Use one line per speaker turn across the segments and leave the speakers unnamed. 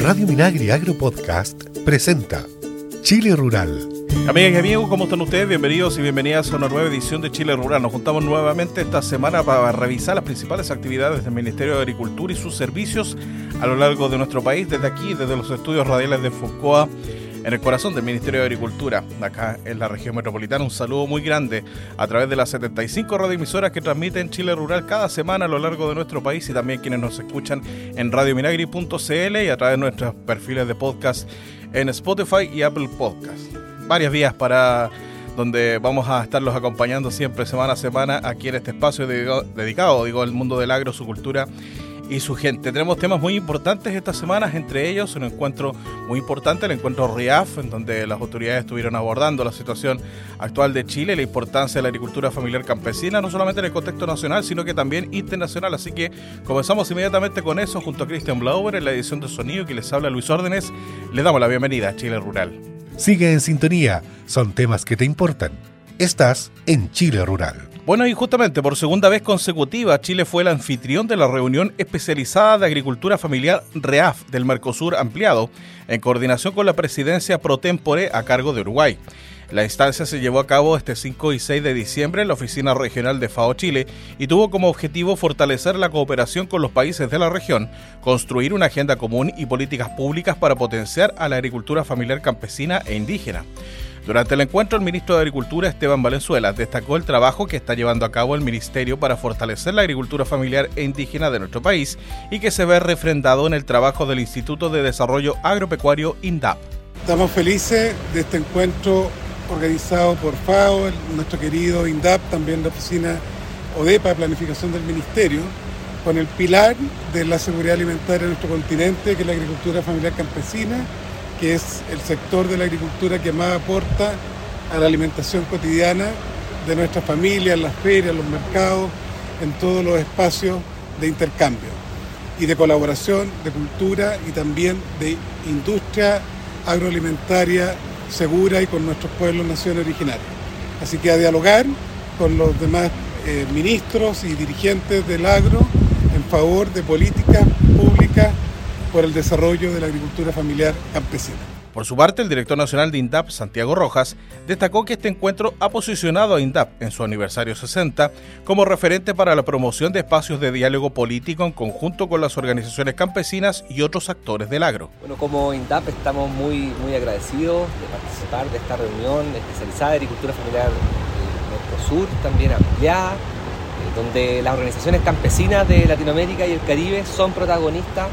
Radio Minagri Agro Podcast presenta Chile Rural.
Amigas y amigos, ¿cómo están ustedes? Bienvenidos y bienvenidas a una nueva edición de Chile Rural. Nos juntamos nuevamente esta semana para revisar las principales actividades del Ministerio de Agricultura y sus servicios a lo largo de nuestro país, desde aquí, desde los estudios radiales de Foucault en el corazón del Ministerio de Agricultura, acá en la región metropolitana. Un saludo muy grande a través de las 75 radioemisoras que transmiten Chile Rural cada semana a lo largo de nuestro país y también quienes nos escuchan en radiominagri.cl y a través de nuestros perfiles de podcast en Spotify y Apple Podcast. Varias vías para donde vamos a estarlos acompañando siempre semana a semana aquí en este espacio dedicado, digo, al mundo del agro, su cultura y su gente. Tenemos temas muy importantes estas semanas, entre ellos un encuentro muy importante, el encuentro RIAF, en donde las autoridades estuvieron abordando la situación actual de Chile la importancia de la agricultura familiar campesina, no solamente en el contexto nacional, sino que también internacional. Así que comenzamos inmediatamente con eso junto a Christian Blauber en la edición de sonido que les habla Luis Órdenes. Le damos la bienvenida a Chile Rural.
Sigue en sintonía, son temas que te importan. Estás en Chile Rural.
Bueno, y justamente por segunda vez consecutiva, Chile fue el anfitrión de la reunión especializada de agricultura familiar REAF del Mercosur ampliado, en coordinación con la presidencia pro tempore a cargo de Uruguay. La instancia se llevó a cabo este 5 y 6 de diciembre en la oficina regional de FAO Chile y tuvo como objetivo fortalecer la cooperación con los países de la región, construir una agenda común y políticas públicas para potenciar a la agricultura familiar campesina e indígena. Durante el encuentro, el ministro de Agricultura, Esteban Valenzuela, destacó el trabajo que está llevando a cabo el Ministerio para fortalecer la agricultura familiar e indígena de nuestro país y que se ve refrendado en el trabajo del Instituto de Desarrollo Agropecuario INDAP.
Estamos felices de este encuentro organizado por FAO, nuestro querido INDAP, también la oficina ODEPA de Planificación del Ministerio, con el pilar de la seguridad alimentaria en nuestro continente, que es la agricultura familiar campesina que es el sector de la agricultura que más aporta a la alimentación cotidiana de nuestras familias, las ferias, los mercados, en todos los espacios de intercambio y de colaboración, de cultura y también de industria agroalimentaria segura y con nuestros pueblos, naciones originarias. Así que a dialogar con los demás eh, ministros y dirigentes del agro en favor de políticas públicas por el desarrollo de la agricultura familiar campesina.
Por su parte, el director nacional de INDAP, Santiago Rojas, destacó que este encuentro ha posicionado a INDAP en su aniversario 60 como referente para la promoción de espacios de diálogo político en conjunto con las organizaciones campesinas y otros actores del agro.
Bueno, como INDAP estamos muy, muy agradecidos de participar de esta reunión especializada de agricultura familiar Sur, también ampliada, eh, donde las organizaciones campesinas de Latinoamérica y el Caribe son protagonistas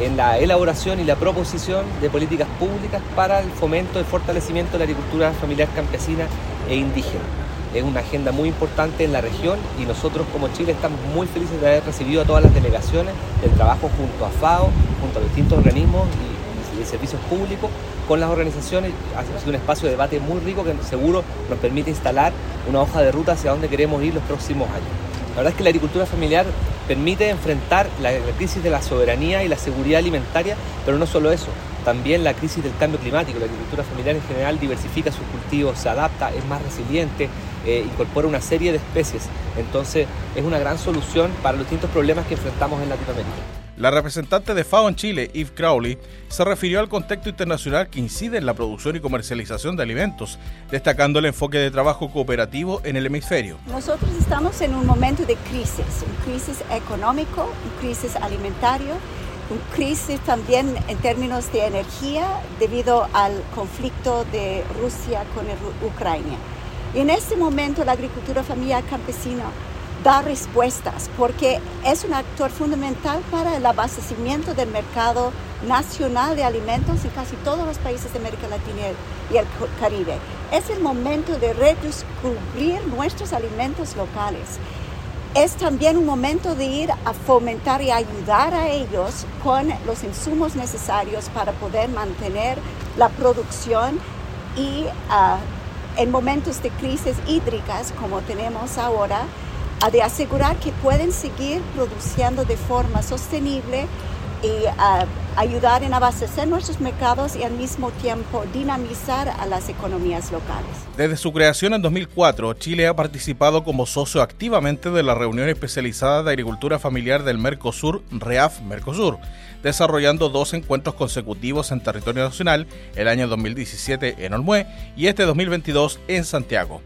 en la elaboración y la proposición de políticas públicas para el fomento y fortalecimiento de la agricultura familiar campesina e indígena. Es una agenda muy importante en la región y nosotros como Chile estamos muy felices de haber recibido a todas las delegaciones del trabajo junto a FAO, junto a distintos organismos y, servicios públicos con las organizaciones. Ha sido un espacio de debate muy rico que seguro nos permite instalar una hoja de ruta hacia donde queremos ir los próximos años. La verdad es que la agricultura familiar permite enfrentar la, crisis de la soberanía y la seguridad alimentaria, pero no solo eso, también la crisis del cambio climático. La agricultura familiar en general diversifica sus cultivos, se adapta, es más resiliente, eh, incorpora una serie de especies. Entonces es una gran solución para los distintos problemas que enfrentamos en Latinoamérica.
La representante de FAO en Chile, Eve Crowley, se refirió al contexto internacional que incide en la producción y comercialización de alimentos, destacando el enfoque de trabajo cooperativo en el hemisferio.
Nosotros estamos en un momento de crisis, una crisis económico, una crisis alimentario, una crisis también en términos de energía debido al conflicto de Rusia con Ucrania. Y en este momento la agricultura familiar campesina da respuestas porque es un actor fundamental para el abastecimiento del mercado nacional de alimentos en casi todos los países de América Latina y el Caribe. Es el momento de redescubrir nuestros alimentos locales. Es también un momento de ir a fomentar y ayudar a ellos con los insumos necesarios para poder mantener la producción y ah, en momentos de crisis hídricas como tenemos ahora, de asegurar que pueden seguir produciendo de forma sostenible y ayudar en abastecer nuestros mercados y al mismo tiempo dinamizar a las economías locales.
Desde su creación en 2004, Chile ha participado como socio activamente de la reunión especializada de agricultura familiar del Mercosur, REAF Mercosur desarrollando dos encuentros consecutivos en territorio nacional, el año 2017 en Olmué y este 2022 en Santiago.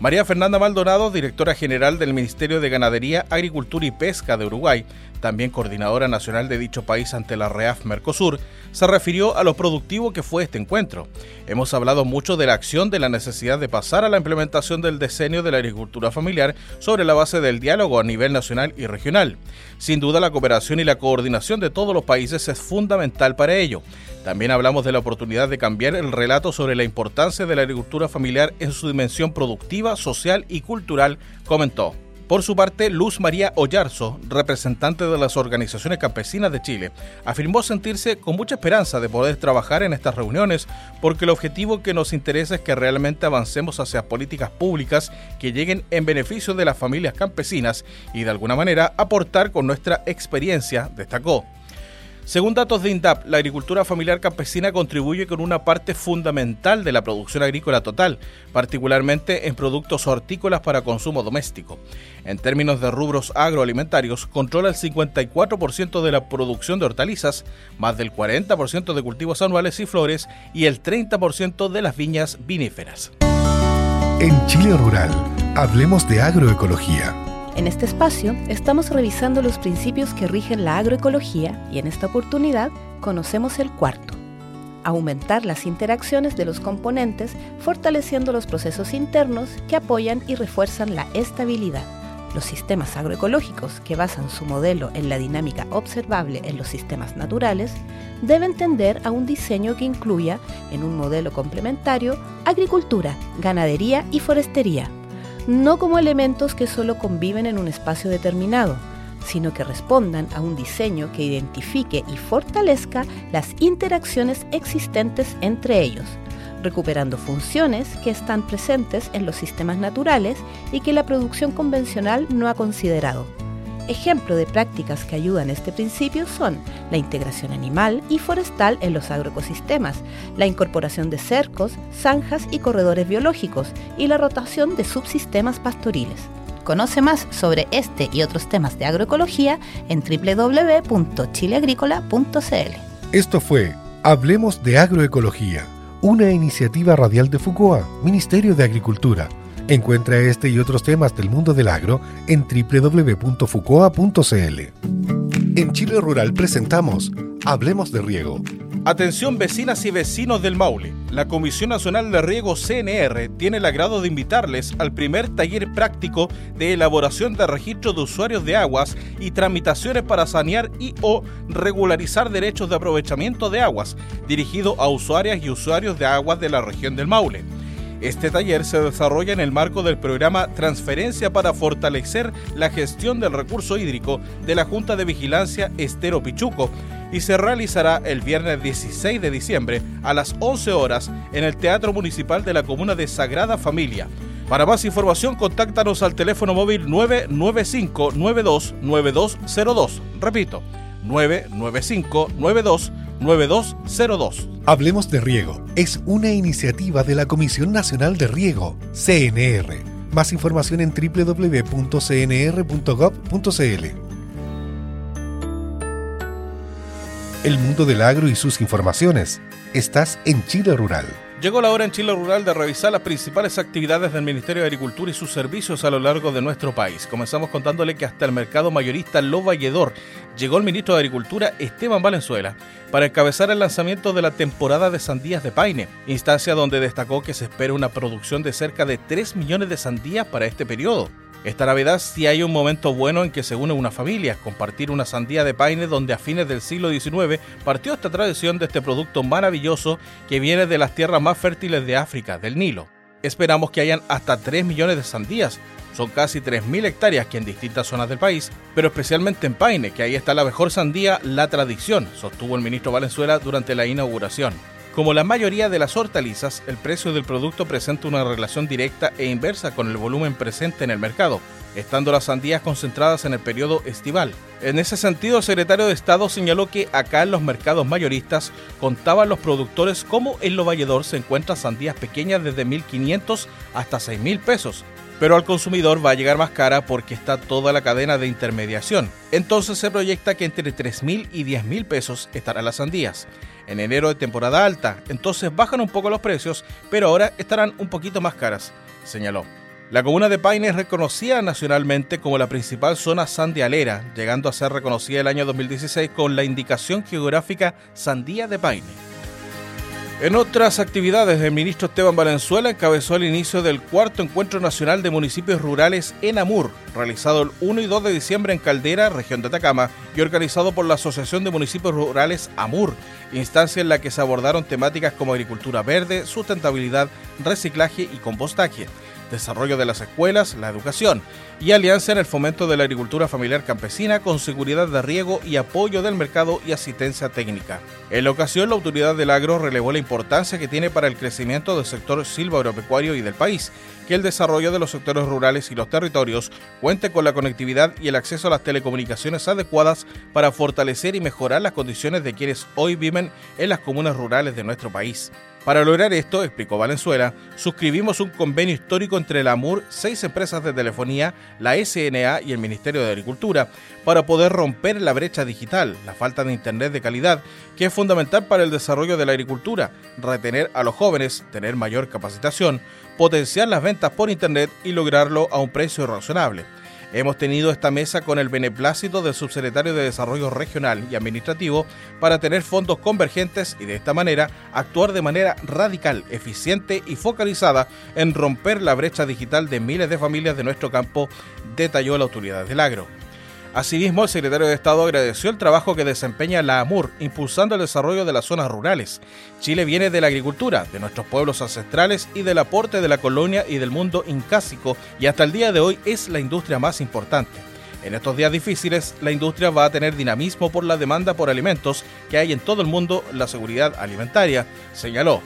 María Fernanda Maldonado, directora general del Ministerio de Ganadería, Agricultura y Pesca de Uruguay, también coordinadora nacional de dicho país ante la REAF Mercosur, se refirió a lo productivo que fue este encuentro. Hemos hablado mucho de la acción de la necesidad de pasar a la implementación del diseño de la agricultura familiar sobre la base del diálogo a nivel nacional y regional. Sin duda la cooperación y la coordinación de todos los países es fundamental para ello. También hablamos de la oportunidad de cambiar el relato sobre la importancia de la agricultura familiar en su dimensión productiva, social y cultural, comentó. Por su parte, Luz María Ollarzo, representante de las organizaciones campesinas de Chile, afirmó sentirse con mucha esperanza de poder trabajar en estas reuniones porque el objetivo que nos interesa es que realmente avancemos hacia políticas públicas que lleguen en beneficio de las familias campesinas y de alguna manera aportar con nuestra experiencia, destacó. Según datos de INDAP, la agricultura familiar campesina contribuye con una parte fundamental de la producción agrícola total, particularmente en productos hortícolas para consumo doméstico. En términos de rubros agroalimentarios, controla el 54% de la producción de hortalizas, más del 40% de cultivos anuales y flores y el 30% de las viñas viníferas.
En Chile Rural, hablemos de agroecología
en este espacio estamos revisando los principios que rigen la agroecología y en esta oportunidad conocemos el cuarto. Aumentar las interacciones de los componentes fortaleciendo los procesos internos que apoyan y refuerzan la estabilidad. Los sistemas agroecológicos, que basan su modelo en la dinámica observable en los sistemas naturales, deben tender a un diseño que incluya, en un modelo complementario, agricultura, ganadería y forestería, no como elementos que solo conviven en un espacio determinado, sino que respondan a un diseño que identifique y fortalezca las interacciones existentes entre ellos, recuperando funciones que están presentes en los sistemas naturales y que la producción convencional no ha considerado. Ejemplo de prácticas que ayudan a este principio son la integración animal y forestal en los agroecosistemas, la incorporación de cercos, zanjas y corredores biológicos y la rotación de subsistemas pastoriles. Conoce más sobre este y otros temas de agroecología en www.chileagrícola.cl.
Esto fue Hablemos de Agroecología, una iniciativa radial de FUCOA, Ministerio de Agricultura Encuentra este y otros temas del mundo del agro en www.fucoa.cl. En Chile Rural presentamos Hablemos de Riego.
Atención vecinas y vecinos del Maule. La Comisión Nacional de Riego CNR tiene el agrado de invitarles al primer taller práctico de elaboración de registro de usuarios de aguas y tramitaciones para sanear y o regularizar derechos de aprovechamiento de aguas, dirigido a usuarias y usuarios de aguas de la región del Maule. Este taller se desarrolla en el marco del programa Transferencia para fortalecer la gestión del recurso hídrico de la Junta de Vigilancia Estero Pichuco y se realizará el viernes 16 de diciembre a las 11 horas en el Teatro Municipal de la Comuna de Sagrada Familia. Para más información, contáctanos al teléfono móvil 995-929202. Repito, 995-929202. 9202.
Hablemos de Riego. Es una iniciativa de la Comisión Nacional de Riego, CNR. Más información en www.cnr.gov.cl. El mundo del agro y sus informaciones. Estás en Chile Rural.
Llegó la hora en Chile Rural de revisar las principales actividades del Ministerio de Agricultura y sus servicios a lo largo de nuestro país. Comenzamos contándole que hasta el mercado mayorista Lo Valledor llegó el ministro de Agricultura Esteban Valenzuela para encabezar el lanzamiento de la temporada de sandías de Paine, instancia donde destacó que se espera una producción de cerca de 3 millones de sandías para este periodo. Esta Navidad sí hay un momento bueno en que se une una familia, compartir una sandía de paine donde a fines del siglo XIX partió esta tradición de este producto maravilloso que viene de las tierras más fértiles de África, del Nilo. Esperamos que hayan hasta 3 millones de sandías, son casi 3.000 hectáreas que en distintas zonas del país, pero especialmente en Paine, que ahí está la mejor sandía, la tradición, sostuvo el ministro Valenzuela durante la inauguración. Como la mayoría de las hortalizas, el precio del producto presenta una relación directa e inversa con el volumen presente en el mercado, estando las sandías concentradas en el periodo estival. En ese sentido, el secretario de Estado señaló que acá en los mercados mayoristas contaban los productores como en Lo Valledor se encuentran sandías pequeñas desde 1.500 hasta 6.000 pesos, pero al consumidor va a llegar más cara porque está toda la cadena de intermediación. Entonces se proyecta que entre 3.000 y 10.000 pesos estarán las sandías. En enero de temporada alta, entonces bajan un poco los precios, pero ahora estarán un poquito más caras, señaló. La comuna de Paine es reconocida nacionalmente como la principal zona sandialera, llegando a ser reconocida el año 2016 con la indicación geográfica Sandía de Paine. En otras actividades, el ministro Esteban Valenzuela encabezó el inicio del cuarto Encuentro Nacional de Municipios Rurales en Amur, realizado el 1 y 2 de diciembre en Caldera, región de Atacama, y organizado por la Asociación de Municipios Rurales Amur, instancia en la que se abordaron temáticas como agricultura verde, sustentabilidad, reciclaje y compostaje desarrollo de las escuelas, la educación y alianza en el fomento de la agricultura familiar campesina con seguridad de riego y apoyo del mercado y asistencia técnica. En la ocasión, la autoridad del agro relevó la importancia que tiene para el crecimiento del sector silva-agropecuario y del país, que el desarrollo de los sectores rurales y los territorios cuente con la conectividad y el acceso a las telecomunicaciones adecuadas para fortalecer y mejorar las condiciones de quienes hoy viven en las comunas rurales de nuestro país. Para lograr esto, explicó Valenzuela, suscribimos un convenio histórico entre la AMUR, seis empresas de telefonía, la SNA y el Ministerio de Agricultura, para poder romper la brecha digital, la falta de Internet de calidad, que es fundamental para el desarrollo de la agricultura, retener a los jóvenes, tener mayor capacitación, potenciar las ventas por Internet y lograrlo a un precio razonable. Hemos tenido esta mesa con el beneplácito del subsecretario de Desarrollo Regional y Administrativo para tener fondos convergentes y de esta manera actuar de manera radical, eficiente y focalizada en romper la brecha digital de miles de familias de nuestro campo, detalló la autoridad del agro. Asimismo, el secretario de Estado agradeció el trabajo que desempeña la AMUR, impulsando el desarrollo de las zonas rurales. Chile viene de la agricultura, de nuestros pueblos ancestrales y del aporte de la colonia y del mundo incásico, y hasta el día de hoy es la industria más importante. En estos días difíciles, la industria va a tener dinamismo por la demanda por alimentos que hay en todo el mundo, la seguridad alimentaria, señaló.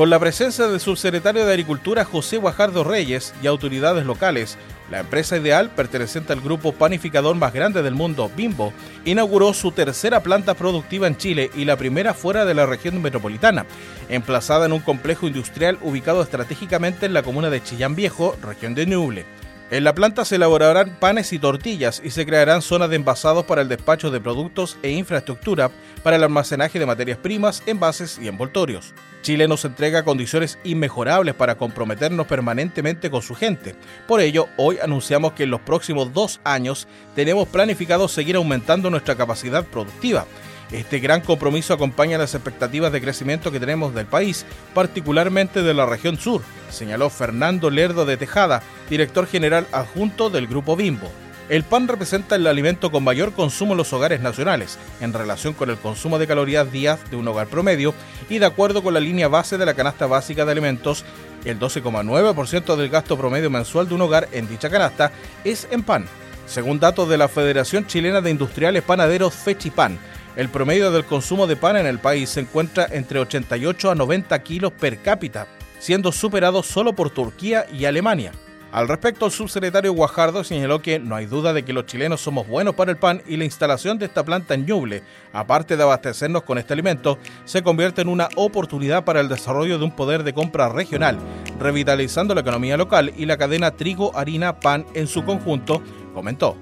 Con la presencia del subsecretario de Agricultura José Guajardo Reyes y autoridades locales, la empresa ideal, perteneciente al grupo panificador más grande del mundo, Bimbo, inauguró su tercera planta productiva en Chile y la primera fuera de la región metropolitana, emplazada en un complejo industrial ubicado estratégicamente en la comuna de Chillán Viejo, región de Ñuble. En la planta se elaborarán panes y tortillas y se crearán zonas de envasados para el despacho de productos e infraestructura para el almacenaje de materias primas, envases y envoltorios. Chile nos entrega condiciones inmejorables para comprometernos permanentemente con su gente. Por ello, hoy anunciamos que en los próximos dos años tenemos planificado seguir aumentando nuestra capacidad productiva. Este gran compromiso acompaña las expectativas de crecimiento que tenemos del país, particularmente de la región sur, señaló Fernando Lerdo de Tejada, director general adjunto del Grupo Bimbo. El pan representa el alimento con mayor consumo en los hogares nacionales, en relación con el consumo de calorías días de un hogar promedio, y de acuerdo con la línea base de la canasta básica de alimentos, el 12,9% del gasto promedio mensual de un hogar en dicha canasta es en pan. Según datos de la Federación Chilena de Industriales Panaderos Fechipan, el promedio del consumo de pan en el país se encuentra entre 88 a 90 kilos per cápita, siendo superado solo por Turquía y Alemania. Al respecto, el subsecretario Guajardo señaló que no hay duda de que los chilenos somos buenos para el pan y la instalación de esta planta en Ñuble, aparte de abastecernos con este alimento, se convierte en una oportunidad para el desarrollo de un poder de compra regional, revitalizando la economía local y la cadena trigo-harina-pan en su conjunto, comentó.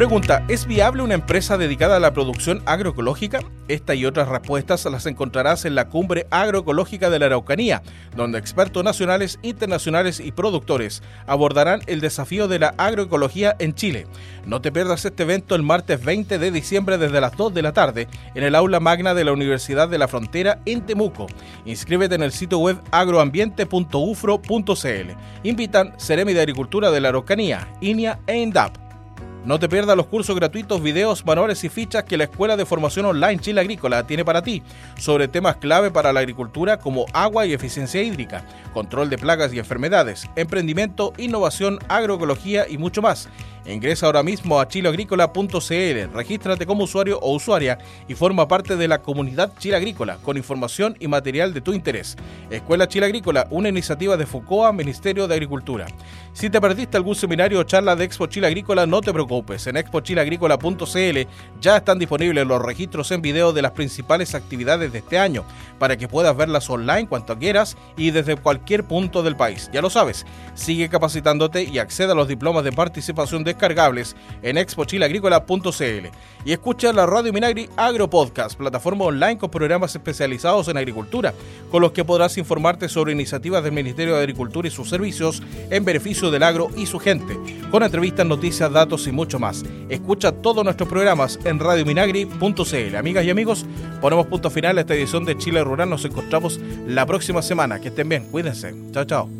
Pregunta, ¿es viable una empresa dedicada a la producción agroecológica? Esta y otras respuestas las encontrarás en la Cumbre Agroecológica de la Araucanía, donde expertos nacionales, internacionales y productores abordarán el desafío de la agroecología en Chile. No te pierdas este evento el martes 20 de diciembre desde las 2 de la tarde en el aula magna de la Universidad de la Frontera en Temuco. Inscríbete en el sitio web agroambiente.ufro.cl. Invitan Ceremi de Agricultura de la Araucanía, INIA e INDAP. No te pierdas los cursos gratuitos, videos, manuales y fichas que la Escuela de Formación Online Chile Agrícola tiene para ti sobre temas clave para la agricultura como agua y eficiencia hídrica, control de plagas y enfermedades, emprendimiento, innovación, agroecología y mucho más. Ingresa ahora mismo a chileagrícola.cl, regístrate como usuario o usuaria y forma parte de la comunidad Chile Agrícola con información y material de tu interés. Escuela Chile Agrícola, una iniciativa de FOCOA, Ministerio de Agricultura. Si te perdiste algún seminario o charla de Expo Chile Agrícola, no te preocupes. En expochileagrícola.cl ya están disponibles los registros en video de las principales actividades de este año para que puedas verlas online cuanto quieras y desde cualquier punto del país. Ya lo sabes, sigue capacitándote y accede a los diplomas de participación descargables en expochileagrícola.cl y escucha la Radio Minagri Agro Podcast, plataforma online con programas especializados en agricultura, con los que podrás informarte sobre iniciativas del Ministerio de Agricultura y sus servicios en beneficio del agro y su gente, con entrevistas, noticias, datos y mucho más. Escucha todos nuestros programas en radiominagri.cl. Amigas y amigos, ponemos punto final a esta edición de Chile Rural. Nos encontramos la próxima semana. Que estén bien, cuídense. Chao, chao.